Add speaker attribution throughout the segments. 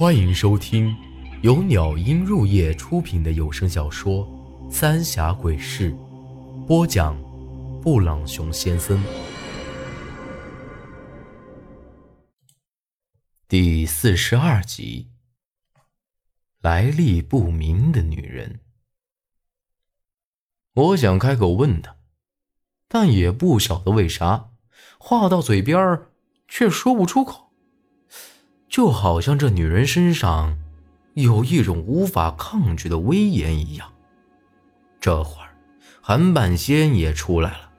Speaker 1: 欢迎收听由鸟音入夜出品的有声小说《三峡鬼事》，播讲：布朗熊先生。第四十二集，来历不明的女人。我想开口问她，但也不晓得为啥，话到嘴边却说不出口。就好像这女人身上有一种无法抗拒的威严一样。这会儿，韩半仙也出来了，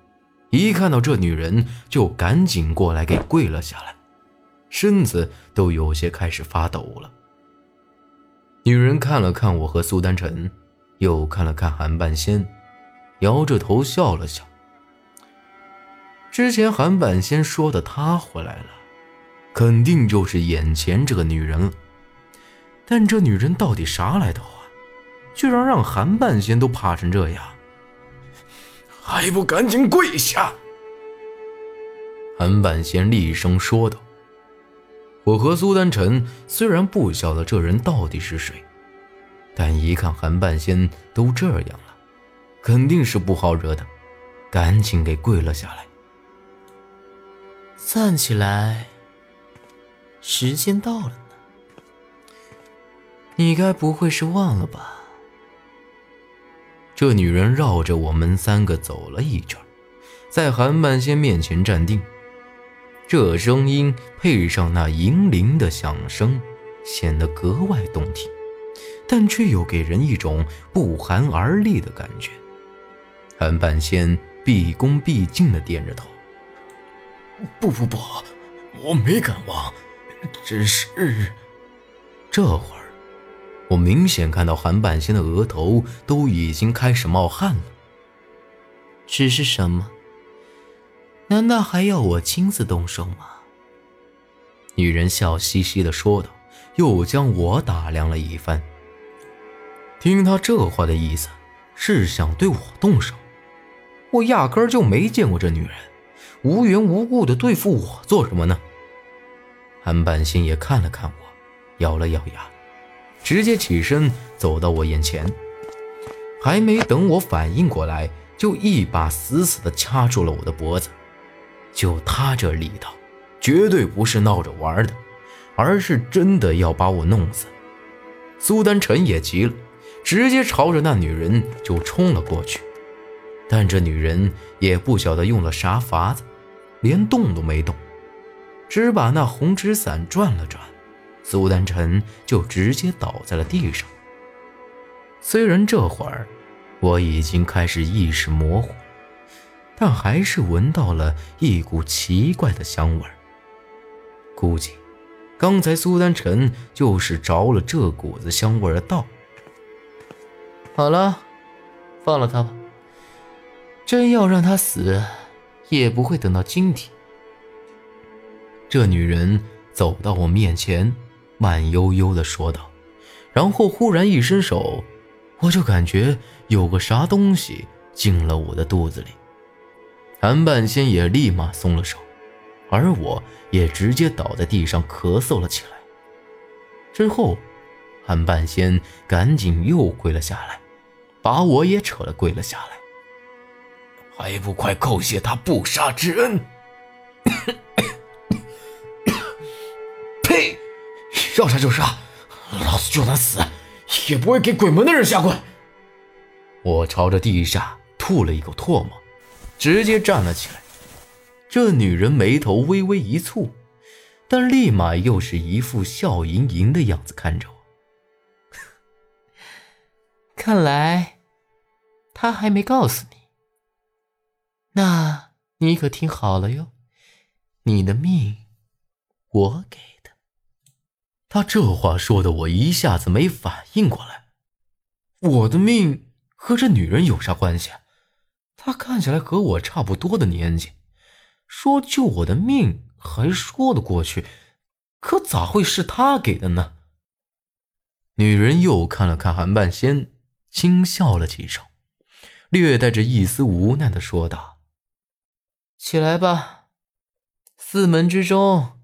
Speaker 1: 一看到这女人，就赶紧过来给跪了下来，身子都有些开始发抖了。女人看了看我和苏丹晨，又看了看韩半仙，摇着头笑了笑。之前韩半仙说的他回来了。肯定就是眼前这个女人了，但这女人到底啥来头啊？居然让韩半仙都怕成这样，
Speaker 2: 还不赶紧跪下！
Speaker 3: 韩半仙厉声说道。我和苏丹晨虽然不晓得这人到底是谁，但一看韩半仙都这样了，肯定是不好惹的，赶紧给跪了下来。
Speaker 4: 站起来。时间到了呢，你该不会是忘了吧？
Speaker 1: 这女人绕着我们三个走了一圈，在韩半仙面前站定。这声音配上那银铃的响声，显得格外动听，但却又给人一种不寒而栗的感觉。韩半仙毕恭毕敬地点着头：“
Speaker 2: 不不不，我没敢忘。”只是，
Speaker 1: 这会儿，我明显看到韩半仙的额头都已经开始冒汗了。
Speaker 4: 只是什么？难道还要我亲自动手吗？
Speaker 1: 女人笑嘻嘻的说道，又将我打量了一番。听她这话的意思，是想对我动手。我压根儿就没见过这女人，无缘无故的对付我做什么呢？韩半仙也看了看我，咬了咬牙，直接起身走到我眼前。还没等我反应过来，就一把死死地掐住了我的脖子。就他这力道，绝对不是闹着玩的，而是真的要把我弄死。苏丹臣也急了，直接朝着那女人就冲了过去。但这女人也不晓得用了啥法子，连动都没动。只把那红纸伞转了转，苏丹晨就直接倒在了地上。虽然这会儿我已经开始意识模糊，但还是闻到了一股奇怪的香味儿。估计刚才苏丹晨就是着了这股子香味儿的道。
Speaker 4: 好了，放了他吧。真要让他死，也不会等到今天。
Speaker 1: 这女人走到我面前，慢悠悠地说道，然后忽然一伸手，我就感觉有个啥东西进了我的肚子里。韩半仙也立马松了手，而我也直接倒在地上咳嗽了起来。之后，韩半仙赶紧又跪了下来，把我也扯了跪了下来，
Speaker 2: 还不快叩谢他不杀之恩！要杀就杀，老子就算死，也不会给鬼门的人下跪。
Speaker 1: 我朝着地下吐了一口唾沫，直接站了起来。这女人眉头微微一蹙，但立马又是一副笑盈盈的样子看着我。
Speaker 4: 看来他还没告诉你，那你可听好了哟，你的命我给。
Speaker 1: 他这话说的，我一下子没反应过来。我的命和这女人有啥关系？她看起来和我差不多的年纪，说救我的命还说得过去，可咋会是她给的呢？女人又看了看韩半仙，轻笑了几声，略带着一丝无奈的说道：“
Speaker 4: 起来吧，四门之中。”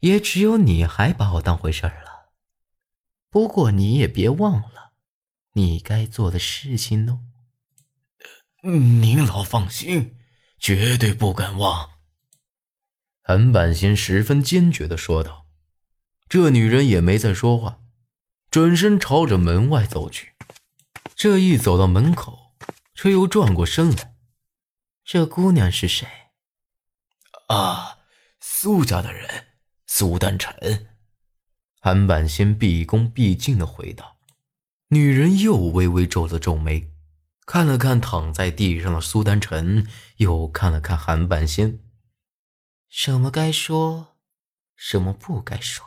Speaker 4: 也只有你还把我当回事儿了。不过你也别忘了，你该做的事情哦。
Speaker 2: 您老放心，绝对不敢忘。
Speaker 1: 韩半仙十分坚决的说道。这女人也没再说话，转身朝着门外走去。这一走到门口，却又转过身来。
Speaker 4: 这姑娘是谁？
Speaker 2: 啊，苏家的人，苏丹晨。
Speaker 1: 韩半仙毕恭毕敬的回道。女人又微微皱了皱眉，看了看躺在地上的苏丹晨，又看了看韩半仙。
Speaker 4: 什么该说，什么不该说，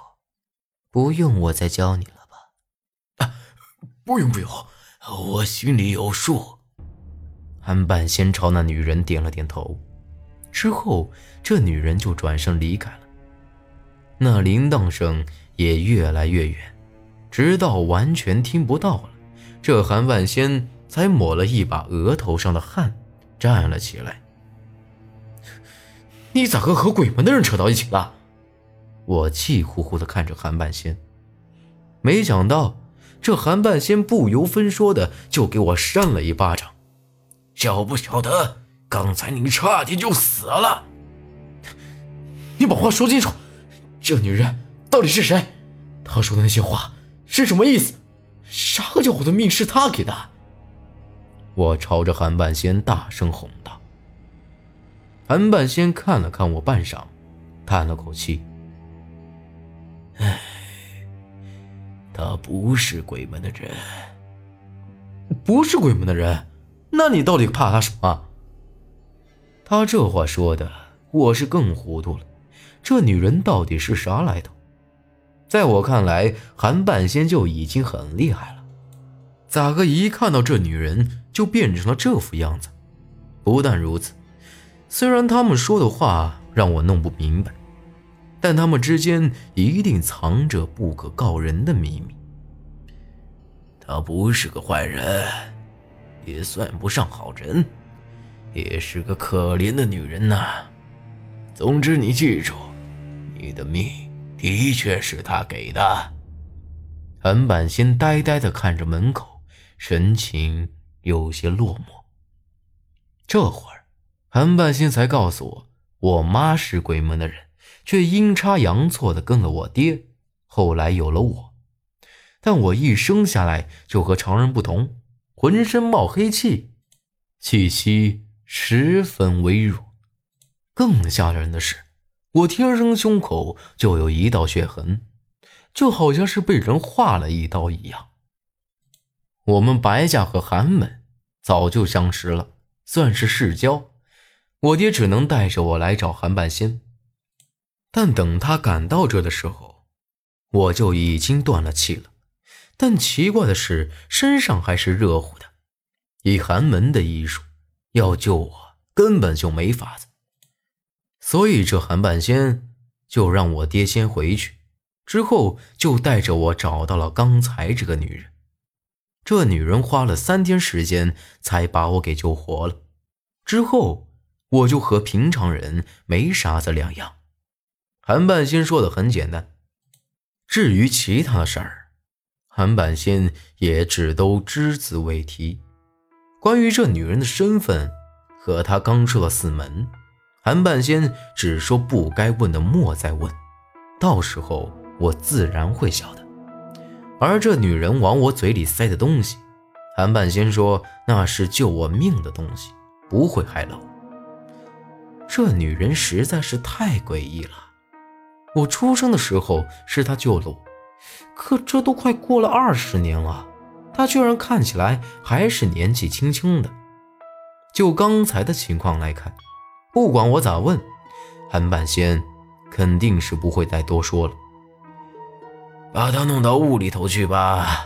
Speaker 4: 不用我再教你了
Speaker 2: 吧？啊，不用不用，我心里有数。
Speaker 1: 韩半仙朝那女人点了点头，之后这女人就转身离开了。那铃铛声也越来越远，直到完全听不到了。这韩半仙才抹了一把额头上的汗，站了起来。
Speaker 2: 你咋个和鬼门的人扯到一起了？
Speaker 1: 我气呼呼的看着韩半仙，没想到这韩半仙不由分说的就给我扇了一巴掌。
Speaker 2: 晓不晓得刚才你差点就死了？
Speaker 1: 你把话说清楚，这女人到底是谁？她说的那些话是什么意思？啥个叫我的命是她给的？我朝着韩半仙大声吼道。韩半仙看了看我半晌，叹了口气：“
Speaker 2: 唉，他不是鬼门的人，
Speaker 1: 不是鬼门的人，那你到底怕他什么？”他这话说的，我是更糊涂了。这女人到底是啥来头？在我看来，韩半仙就已经很厉害了，咋个一看到这女人就变成了这副样子？不但如此。虽然他们说的话让我弄不明白，但他们之间一定藏着不可告人的秘密。
Speaker 2: 他不是个坏人，也算不上好人，也是个可怜的女人呐。总之，你记住，你的命的确是他给的。
Speaker 1: 韩半仙呆呆地看着门口，神情有些落寞。这会儿。韩半仙才告诉我，我妈是鬼门的人，却阴差阳错的跟了我爹，后来有了我。但我一生下来就和常人不同，浑身冒黑气，气息十分微弱。更吓人的是，我天生胸口就有一道血痕，就好像是被人划了一刀一样。我们白家和韩门早就相识了，算是世交。我爹只能带着我来找韩半仙，但等他赶到这的时候，我就已经断了气了。但奇怪的是，身上还是热乎的。以寒门的医术，要救我根本就没法子。所以这韩半仙就让我爹先回去，之后就带着我找到了刚才这个女人。这女人花了三天时间才把我给救活了，之后。我就和平常人没啥子两样。韩半仙说的很简单，至于其他事儿，韩半仙也只都只字未提。关于这女人的身份和她刚出了寺门，韩半仙只说不该问的莫再问，到时候我自然会晓得。而这女人往我嘴里塞的东西，韩半仙说那是救我命的东西，不会害了我。这女人实在是太诡异了。我出生的时候是她救了我，可这都快过了二十年了，她居然看起来还是年纪轻轻的。就刚才的情况来看，不管我咋问，韩半仙肯定是不会再多说了。
Speaker 2: 把他弄到屋里头去吧，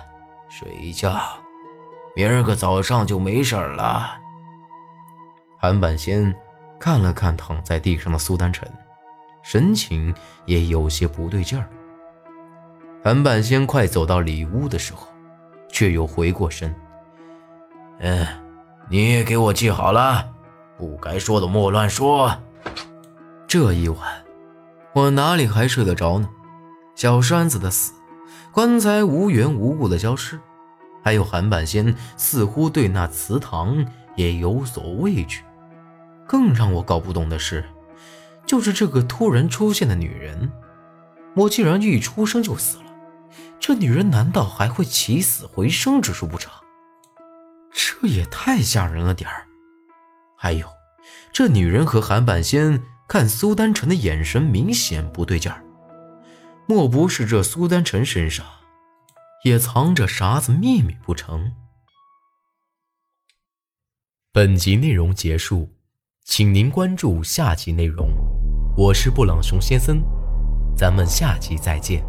Speaker 2: 睡一觉，明儿个早上就没事了。
Speaker 1: 韩半仙。看了看躺在地上的苏丹晨，神情也有些不对劲儿。韩半仙快走到里屋的时候，却又回过身：“
Speaker 2: 嗯，你也给我记好了，不该说的莫乱说。
Speaker 1: 这一晚，我哪里还睡得着呢？小栓子的死棺材无缘无故的消失，还有韩半仙似乎对那祠堂也有所畏惧。更让我搞不懂的是，就是这个突然出现的女人，我竟然一出生就死了，这女人难道还会起死回生之术不成？这也太吓人了点儿。还有，这女人和韩半仙看苏丹晨的眼神明显不对劲儿，莫不是这苏丹晨身上也藏着啥子秘密不成？本集内容结束。请您关注下集内容，我是布朗熊先生，咱们下集再见。